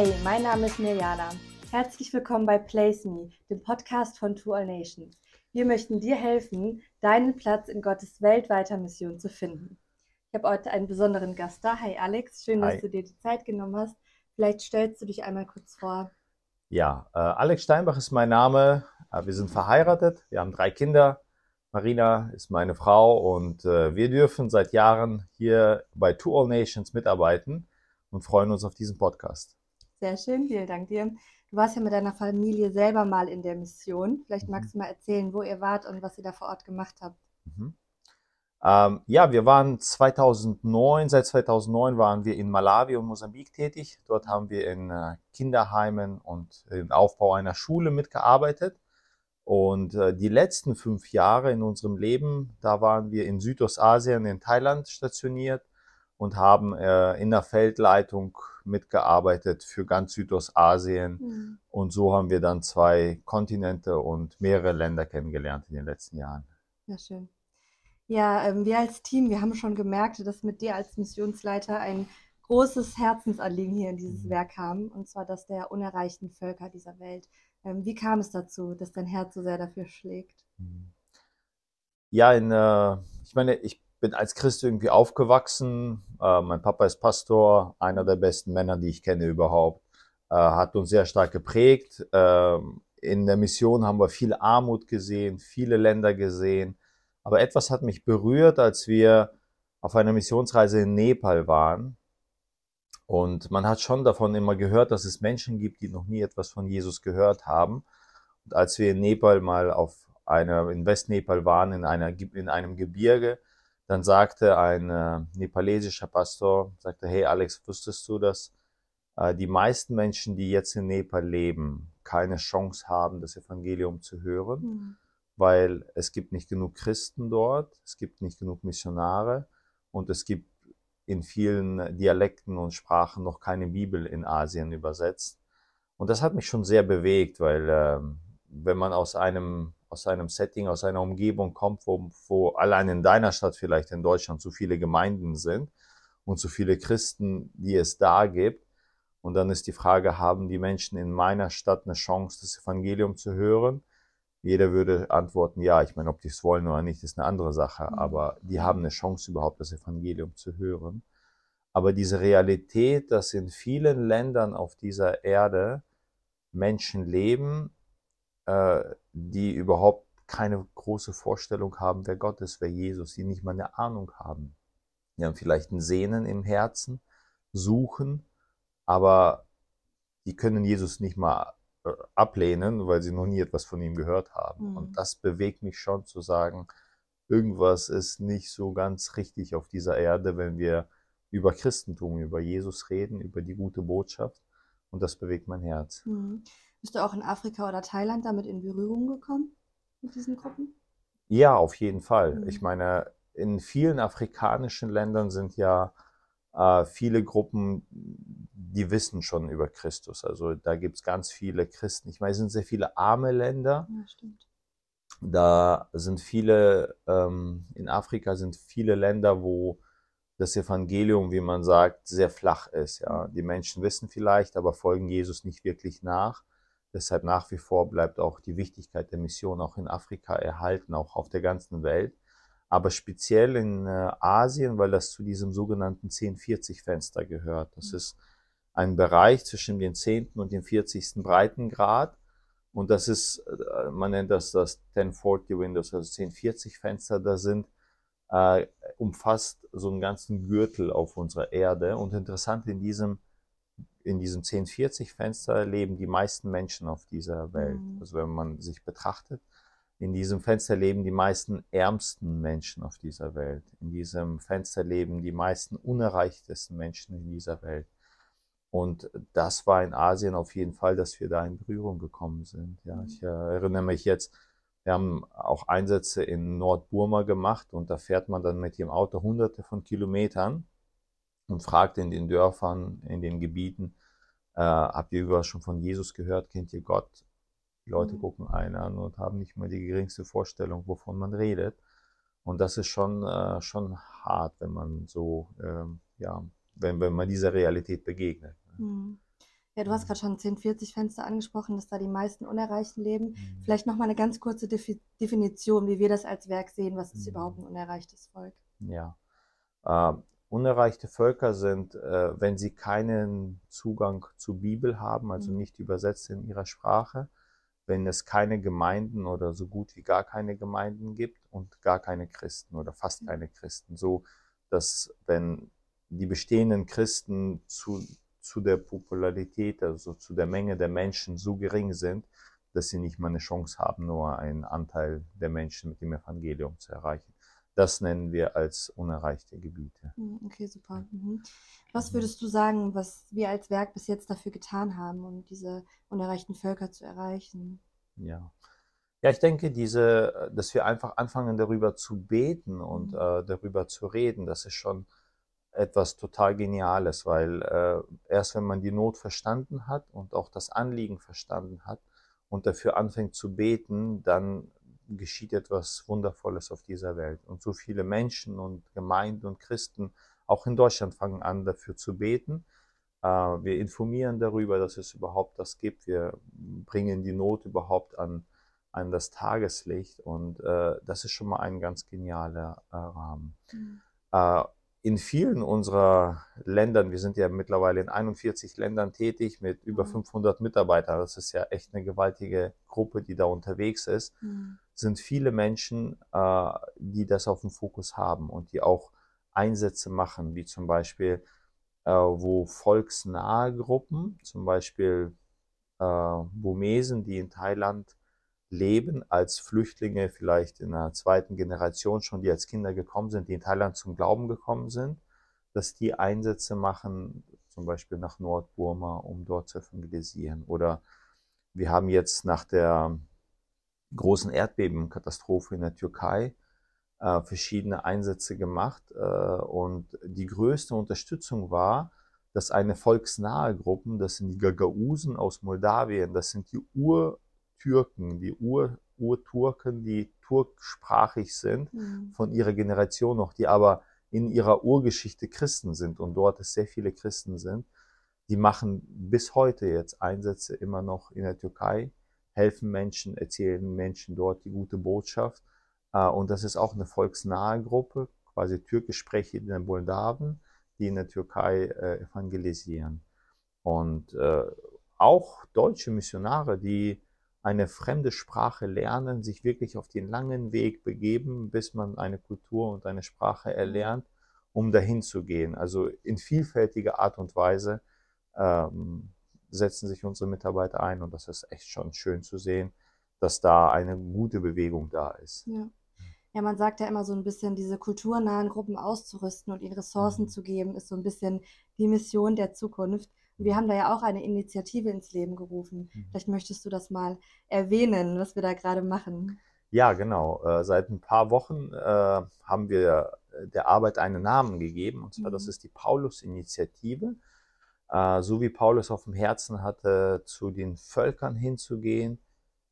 Hey, mein Name ist Mirjana. Herzlich willkommen bei Place Me, dem Podcast von To All Nations. Wir möchten dir helfen, deinen Platz in Gottes weltweiter Mission zu finden. Ich habe heute einen besonderen Gast da. Hi Alex, schön, Hi. dass du dir die Zeit genommen hast. Vielleicht stellst du dich einmal kurz vor. Ja, äh, Alex Steinbach ist mein Name. Äh, wir sind verheiratet, wir haben drei Kinder. Marina ist meine Frau und äh, wir dürfen seit Jahren hier bei To All Nations mitarbeiten und freuen uns auf diesen Podcast. Sehr schön, vielen Dank dir. Du warst ja mit deiner Familie selber mal in der Mission. Vielleicht mhm. magst du mal erzählen, wo ihr wart und was ihr da vor Ort gemacht habt. Mhm. Ähm, ja, wir waren 2009, seit 2009 waren wir in Malawi und Mosambik tätig. Dort haben wir in äh, Kinderheimen und im Aufbau einer Schule mitgearbeitet. Und äh, die letzten fünf Jahre in unserem Leben, da waren wir in Südostasien, in Thailand stationiert und haben äh, in der Feldleitung mitgearbeitet für ganz Südostasien. Mhm. Und so haben wir dann zwei Kontinente und mehrere Länder kennengelernt in den letzten Jahren. Ja, schön. Ja, ähm, wir als Team, wir haben schon gemerkt, dass mit dir als Missionsleiter ein großes Herzensanliegen hier in dieses mhm. Werk kam, und zwar das der unerreichten Völker dieser Welt. Ähm, wie kam es dazu, dass dein Herz so sehr dafür schlägt? Mhm. Ja, in, äh, ich meine, ich bin als Christ irgendwie aufgewachsen. Äh, mein Papa ist Pastor, einer der besten Männer, die ich kenne überhaupt. Äh, hat uns sehr stark geprägt. Äh, in der Mission haben wir viel Armut gesehen, viele Länder gesehen. Aber etwas hat mich berührt, als wir auf einer Missionsreise in Nepal waren. Und man hat schon davon immer gehört, dass es Menschen gibt, die noch nie etwas von Jesus gehört haben. Und als wir in Nepal mal auf einer, in Westnepal waren, in, einer, in einem Gebirge, dann sagte ein äh, nepalesischer Pastor, sagte, hey Alex, wusstest du, dass äh, die meisten Menschen, die jetzt in Nepal leben, keine Chance haben, das Evangelium zu hören, mhm. weil es gibt nicht genug Christen dort, es gibt nicht genug Missionare und es gibt in vielen Dialekten und Sprachen noch keine Bibel in Asien übersetzt. Und das hat mich schon sehr bewegt, weil äh, wenn man aus einem aus einem Setting, aus einer Umgebung kommt, wo, wo allein in deiner Stadt vielleicht in Deutschland so viele Gemeinden sind und so viele Christen, die es da gibt. Und dann ist die Frage, haben die Menschen in meiner Stadt eine Chance, das Evangelium zu hören? Jeder würde antworten, ja, ich meine, ob die es wollen oder nicht, ist eine andere Sache, mhm. aber die haben eine Chance überhaupt, das Evangelium zu hören. Aber diese Realität, dass in vielen Ländern auf dieser Erde Menschen leben, äh, die überhaupt keine große Vorstellung haben, wer Gott ist, wer Jesus, die nicht mal eine Ahnung haben. Die haben vielleicht ein Sehnen im Herzen, suchen, aber die können Jesus nicht mal äh, ablehnen, weil sie noch nie etwas von ihm gehört haben. Mhm. Und das bewegt mich schon zu sagen, irgendwas ist nicht so ganz richtig auf dieser Erde, wenn wir über Christentum, über Jesus reden, über die gute Botschaft. Und das bewegt mein Herz. Mhm. Bist du auch in Afrika oder Thailand damit in Berührung gekommen mit diesen Gruppen? Ja, auf jeden Fall. Mhm. Ich meine, in vielen afrikanischen Ländern sind ja äh, viele Gruppen, die wissen schon über Christus. Also da gibt es ganz viele Christen. Ich meine, es sind sehr viele arme Länder. Ja, stimmt. Da sind viele, ähm, in Afrika sind viele Länder, wo das Evangelium, wie man sagt, sehr flach ist. Ja, mhm. die Menschen wissen vielleicht, aber folgen Jesus nicht wirklich nach. Deshalb nach wie vor bleibt auch die Wichtigkeit der Mission auch in Afrika erhalten, auch auf der ganzen Welt. Aber speziell in äh, Asien, weil das zu diesem sogenannten 1040-Fenster gehört. Das ist ein Bereich zwischen dem 10. und dem 40. Breitengrad. Und das ist, äh, man nennt das das 1040 Windows, also 1040-Fenster. Da sind, äh, umfasst so einen ganzen Gürtel auf unserer Erde. Und interessant in diesem in diesem 1040-Fenster leben die meisten Menschen auf dieser Welt. Mhm. Also wenn man sich betrachtet, in diesem Fenster leben die meisten ärmsten Menschen auf dieser Welt. In diesem Fenster leben die meisten unerreichtesten Menschen in dieser Welt. Und das war in Asien auf jeden Fall, dass wir da in Berührung gekommen sind. Ja, mhm. ich erinnere mich jetzt, wir haben auch Einsätze in Nordburma gemacht und da fährt man dann mit dem Auto hunderte von Kilometern und fragt in den Dörfern, in den Gebieten, äh, habt ihr überall schon von Jesus gehört? Kennt ihr Gott? Die Leute mhm. gucken einen an und haben nicht mal die geringste Vorstellung, wovon man redet. Und das ist schon, äh, schon hart, wenn man so, ähm, ja, wenn, wenn man dieser Realität begegnet. Mhm. Ja, du hast gerade schon 1040-Fenster angesprochen, dass da die meisten Unerreichten leben. Mhm. Vielleicht nochmal eine ganz kurze Defi Definition, wie wir das als Werk sehen. Was ist Mhm. überhaupt ein unerreichtes Volk? Ja. Äh, unerreichte Völker sind, äh, wenn sie keinen Zugang zur Bibel haben, also Mhm. nicht übersetzt in ihrer Sprache, wenn es keine Gemeinden oder so gut wie gar keine Gemeinden gibt und gar keine Christen oder fast Mhm. keine Christen. So, dass wenn die bestehenden Christen zu, zu der Popularität, also zu der Menge der Menschen so gering sind, dass sie nicht mal eine Chance haben, nur einen Anteil der Menschen mit dem Evangelium zu erreichen. Das nennen wir als unerreichte Gebiete. Mhm, Okay, super. Mhm. Was Mhm. würdest du sagen, was wir als Werk bis jetzt dafür getan haben, um diese unerreichten Völker zu erreichen? Ja. Ja, ich denke, diese, dass wir einfach anfangen, darüber zu beten und Mhm. äh, darüber zu reden, das ist schon etwas total Geniales, weil äh, erst wenn man die Not verstanden hat und auch das Anliegen verstanden hat und dafür anfängt zu beten, dann geschieht etwas Wundervolles auf dieser Welt. Und so viele Menschen und Gemeinden und Christen, auch in Deutschland, fangen an, dafür zu beten. Äh, wir informieren darüber, dass es überhaupt das gibt. Wir bringen die Not überhaupt an, an das Tageslicht. Und äh, das ist schon mal ein ganz genialer äh, Rahmen. Mhm. In vielen unserer Ländern, wir sind ja mittlerweile in 41 Ländern tätig mit über Mhm. 500 Mitarbeitern, das ist ja echt eine gewaltige Gruppe, die da unterwegs ist, Mhm. sind viele Menschen, äh, die das auf dem Fokus haben und die auch Einsätze machen, wie zum Beispiel, äh, wo volksnahe Gruppen, zum Beispiel äh, Burmesen, die in Thailand leben, als Flüchtlinge vielleicht in einer zweiten Generation schon, die als Kinder gekommen sind, die in Thailand zum Glauben gekommen sind, dass die Einsätze machen, zum Beispiel nach Nordburma, um dort zu evangelisieren. Oder wir haben jetzt nach der großen Erdbebenkatastrophe in der Türkei äh, verschiedene Einsätze gemacht äh, und die größte Unterstützung war, dass eine volksnahe Gruppe, das sind die Gagausen aus Moldawien, das sind die Urtürken, die Ur Urturken, die turksprachig sind, Mhm. von ihrer Generation noch, die aber in ihrer Urgeschichte Christen sind und dort es sehr viele Christen sind, die machen bis heute jetzt Einsätze immer noch in der Türkei, helfen Menschen, erzählen Menschen dort die gute Botschaft. Äh, Und das ist auch eine volksnahe Gruppe, quasi türkisch sprechende Moldawen, die in der Türkei äh, evangelisieren. Und äh, auch deutsche Missionare, die eine fremde Sprache lernen, sich wirklich auf den langen Weg begeben, bis man eine Kultur und eine Sprache erlernt, um dahin zu gehen. Also in vielfältiger Art und Weise ähm, setzen sich unsere Mitarbeiter ein und das ist echt schon schön zu sehen, dass da eine gute Bewegung da ist. Ja. Ja, man sagt ja immer so ein bisschen, diese kulturnahen Gruppen auszurüsten und ihnen Ressourcen Mhm. zu geben, ist so ein bisschen die Mission der Zukunft. Wir haben da ja auch eine Initiative ins Leben gerufen. Mhm. Vielleicht möchtest du das mal erwähnen, was wir da gerade machen. Ja, genau. Äh, seit ein paar Wochen äh, haben wir der Arbeit einen Namen gegeben, und zwar das Mhm. ist die Paulus-Initiative. Äh, so wie Paulus auf dem Herzen hatte, zu den Völkern hinzugehen,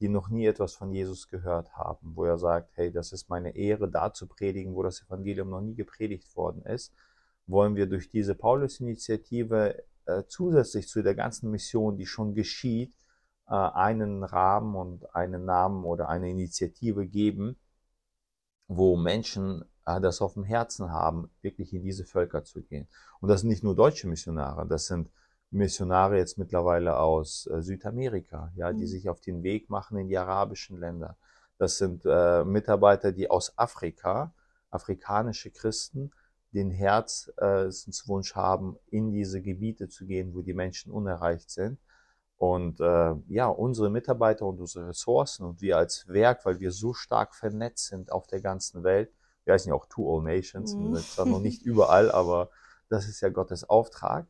die noch nie etwas von Jesus gehört haben, wo er sagt, hey, das ist meine Ehre, da zu predigen, wo das Evangelium noch nie gepredigt worden ist, wollen wir durch diese Paulus-Initiative äh, zusätzlich zu der ganzen Mission, die schon geschieht, äh, einen Rahmen und einen Namen oder eine Initiative geben, wo Menschen äh, das auf dem Herzen haben, wirklich in diese Völker zu gehen. Und das sind nicht nur deutsche Missionare, das sind Missionare jetzt mittlerweile aus äh, Südamerika, ja, die Mhm. sich auf den Weg machen in die arabischen Länder. Das sind äh, Mitarbeiter, die aus Afrika, afrikanische Christen, den Herzenswunsch haben, in diese Gebiete zu gehen, wo die Menschen unerreicht sind. Und äh, ja, unsere Mitarbeiter und unsere Ressourcen und wir als Werk, weil wir so stark vernetzt sind auf der ganzen Welt, wir heißen ja auch To All Nations, Mhm. zwar noch nicht überall, aber das ist ja Gottes Auftrag,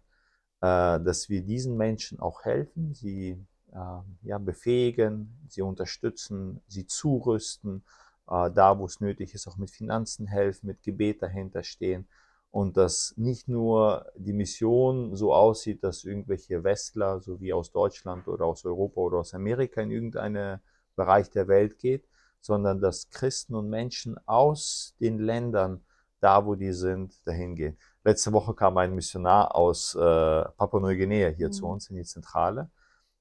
äh, dass wir diesen Menschen auch helfen, sie äh, ja, befähigen, sie unterstützen, sie zurüsten, äh, da wo es nötig ist, auch mit Finanzen helfen, mit Gebet dahinter stehen und dass nicht nur die Mission so aussieht, dass irgendwelche Westler, so wie aus Deutschland oder aus Europa oder aus Amerika in irgendeinen Bereich der Welt geht, sondern dass Christen und Menschen aus den Ländern da wo die sind, dahin gehen. Letzte Woche kam ein Missionar aus äh, Papua-Neuguinea hier mhm. zu uns in die Zentrale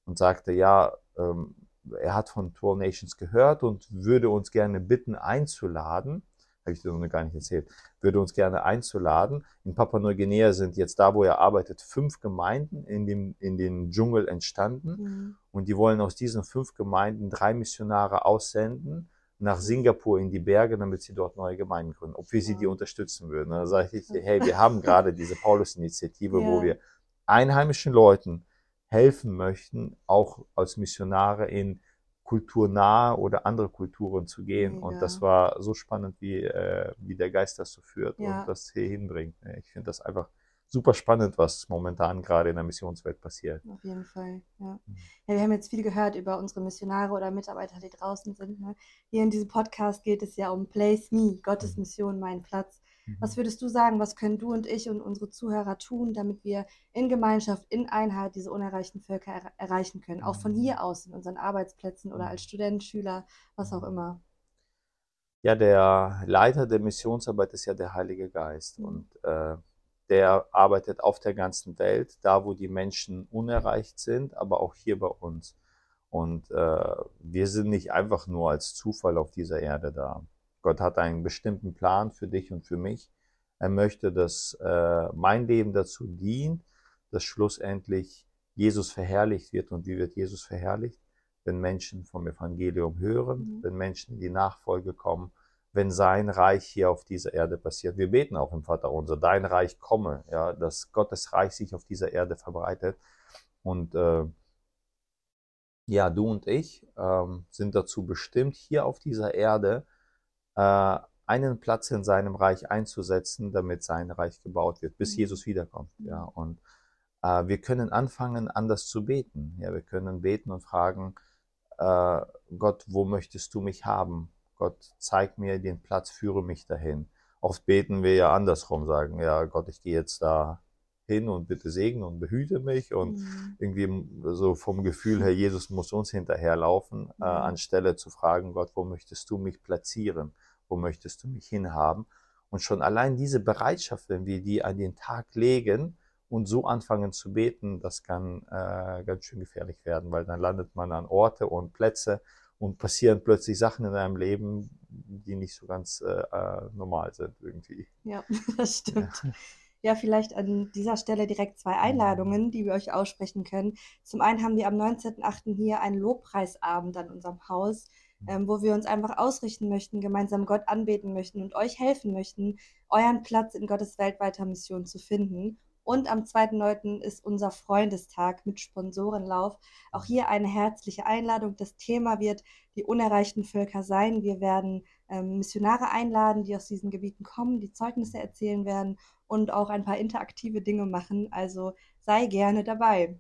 und sagte, ja, ähm, er hat von Tour Nations gehört und würde uns gerne bitten einzuladen. Habe ich dir noch gar nicht erzählt. Würde uns gerne einzuladen. In Papua-Neuguinea sind jetzt da, wo er arbeitet, fünf Gemeinden in dem, in den Dschungel entstanden. Mhm. Und die wollen aus diesen fünf Gemeinden drei Missionare aussenden nach Singapur in die Berge, damit sie dort neue Gemeinden gründen, ob wir sie die unterstützen würden. Da sage ich, hey, wir haben gerade diese Paulus-Initiative, ja. wo wir einheimischen Leuten helfen möchten, auch als Missionare in kulturnahe oder andere Kulturen zu gehen. Mega. Und das war so spannend, wie, äh, wie der Geist das so führt ja. und das hier hinbringt. Ich finde das einfach super spannend, was momentan gerade in der Missionswelt passiert. Auf jeden Fall, ja. Mhm. ja. Wir haben jetzt viel gehört über unsere Missionare oder Mitarbeiter, die draußen sind. Ne? Hier in diesem Podcast geht es ja um Place Me, Gottes mhm. Mission, mein Platz. Mhm. Was würdest du sagen, was können du und ich und unsere Zuhörer tun, damit wir in Gemeinschaft, in Einheit diese unerreichten Völker er erreichen können? Auch von hier aus, in unseren Arbeitsplätzen oder als Student, Schüler, was auch immer. Ja, der Leiter der Missionsarbeit ist ja der Heilige Geist. Mhm. Und äh, der arbeitet auf der ganzen Welt, da wo die Menschen unerreicht sind, aber auch hier bei uns. Und äh, wir sind nicht einfach nur als Zufall auf dieser Erde da. Gott hat einen bestimmten Plan für dich und für mich. Er möchte, dass äh, mein Leben dazu dient, dass schlussendlich Jesus verherrlicht wird. Und wie wird Jesus verherrlicht? Wenn Menschen vom Evangelium hören, mhm. wenn Menschen in die Nachfolge kommen wenn sein Reich hier auf dieser Erde passiert. Wir beten auch im Vater unser, dein Reich komme, ja, dass Gottes Reich sich auf dieser Erde verbreitet. Und äh, ja, du und ich ähm, sind dazu bestimmt, hier auf dieser Erde einen Platz in seinem Reich einzusetzen, damit sein Reich gebaut wird, bis mhm. Jesus wiederkommt. Ja, und äh, wir können anfangen, anders zu beten. Ja, wir können beten und fragen, äh, Gott, wo möchtest du mich haben? Gott, zeig mir den Platz, führe mich dahin. Oft beten wir ja andersrum, sagen, ja Gott, ich gehe jetzt da hin und bitte segne und behüte mich und mhm. irgendwie so vom Gefühl her, Jesus muss uns hinterherlaufen, äh, mhm. äh, anstelle zu fragen, Gott, wo möchtest du mich platzieren? Wo möchtest du mich hinhaben? Und schon allein diese Bereitschaft, wenn wir die an den Tag legen und so anfangen zu beten, das kann äh, ganz schön gefährlich werden, weil dann landet man an Orte und Plätze, und passieren plötzlich Sachen in deinem Leben, die nicht so ganz äh, äh normal sind irgendwie. Ja, das stimmt. Ja. Ja. vielleicht an dieser Stelle direkt zwei Einladungen, die wir euch aussprechen können. Zum einen haben wir am 19.08. hier einen Lobpreisabend an unserem Haus, ähm, wo wir uns einfach ausrichten möchten, gemeinsam Gott anbeten möchten und euch helfen möchten, euren Platz in Gottes weltweiter Mission zu finden. Und am 2.9. ist unser Freundestag mit Sponsorenlauf. Auch hier eine herzliche Einladung. Das Thema wird die unerreichten Völker sein. Wir werden Missionare einladen, die aus diesen Gebieten kommen, die Zeugnisse erzählen werden und auch ein paar interaktive Dinge machen. Also sei gerne dabei.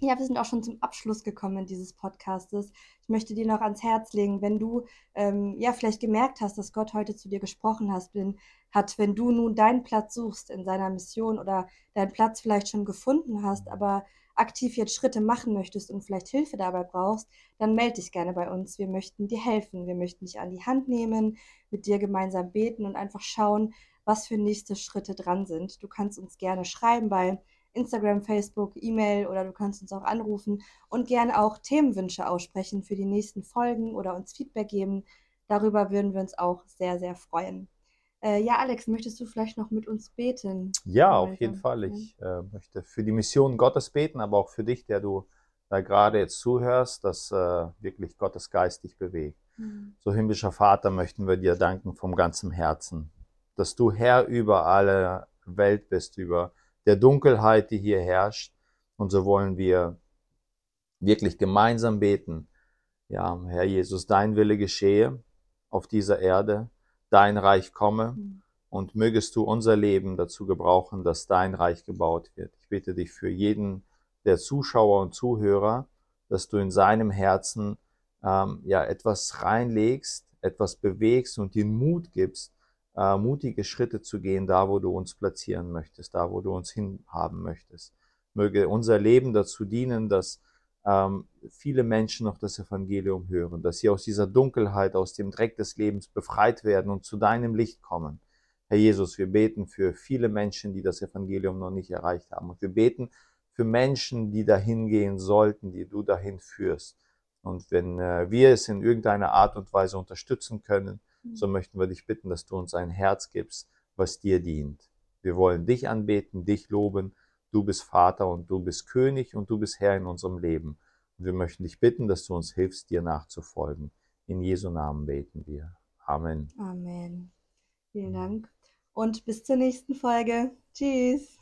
Ja, wir sind auch schon zum Abschluss gekommen dieses Podcastes. Ich möchte dir noch ans Herz legen, wenn du ähm, ja vielleicht gemerkt hast, dass Gott heute zu dir gesprochen hast, bin, hat, wenn du nun deinen Platz suchst in seiner Mission oder deinen Platz vielleicht schon gefunden hast, aber aktiv jetzt Schritte machen möchtest und vielleicht Hilfe dabei brauchst, dann melde dich gerne bei uns. Wir möchten dir helfen. Wir möchten dich an die Hand nehmen, mit dir gemeinsam beten und einfach schauen, was für nächste Schritte dran sind. Du kannst uns gerne schreiben bei Instagram, Facebook, E-Mail oder du kannst uns auch anrufen und gerne auch Themenwünsche aussprechen für die nächsten Folgen oder uns Feedback geben. Darüber würden wir uns auch sehr, sehr freuen. Äh, ja, Alex, möchtest du vielleicht noch mit uns beten? Ja, auf jeden Fall. Ich äh, möchte für die Mission Gottes beten, aber auch für dich, der du da gerade jetzt zuhörst, dass äh, wirklich Gottes Geist dich bewegt. Mhm. So himmlischer Vater möchten wir dir danken vom ganzen Herzen, dass du Herr über alle Welt bist, über der Dunkelheit, die hier herrscht. Und so wollen wir wirklich gemeinsam beten. Ja, Herr Jesus, dein Wille geschehe auf dieser Erde, dein Reich komme mhm. und mögest du unser Leben dazu gebrauchen, dass dein Reich gebaut wird. Ich bitte dich für jeden der Zuschauer und Zuhörer, dass du in seinem Herzen ähm, ja etwas reinlegst, etwas bewegst und den Mut gibst, äh, mutige Schritte zu gehen, da wo du uns platzieren möchtest, da wo du uns hinhaben möchtest. Möge unser Leben dazu dienen, dass viele Menschen noch das Evangelium hören, dass sie aus dieser Dunkelheit, aus dem Dreck des Lebens befreit werden und zu deinem Licht kommen. Herr Jesus, wir beten für viele Menschen, die das Evangelium noch nicht erreicht haben. Und wir beten für Menschen, die dahin gehen sollten, die du dahin führst. Und wenn äh, wir es in irgendeiner Art und Weise unterstützen können, so möchten wir dich bitten, dass du uns ein Herz gibst, was dir dient. Wir wollen dich anbeten, dich loben. Du bist Vater und du bist König und du bist Herr in unserem Leben. Und wir möchten dich bitten, dass du uns hilfst, dir nachzufolgen. In Jesu Namen beten wir. Amen. Amen. Vielen Dank und bis zur nächsten Folge. Tschüss.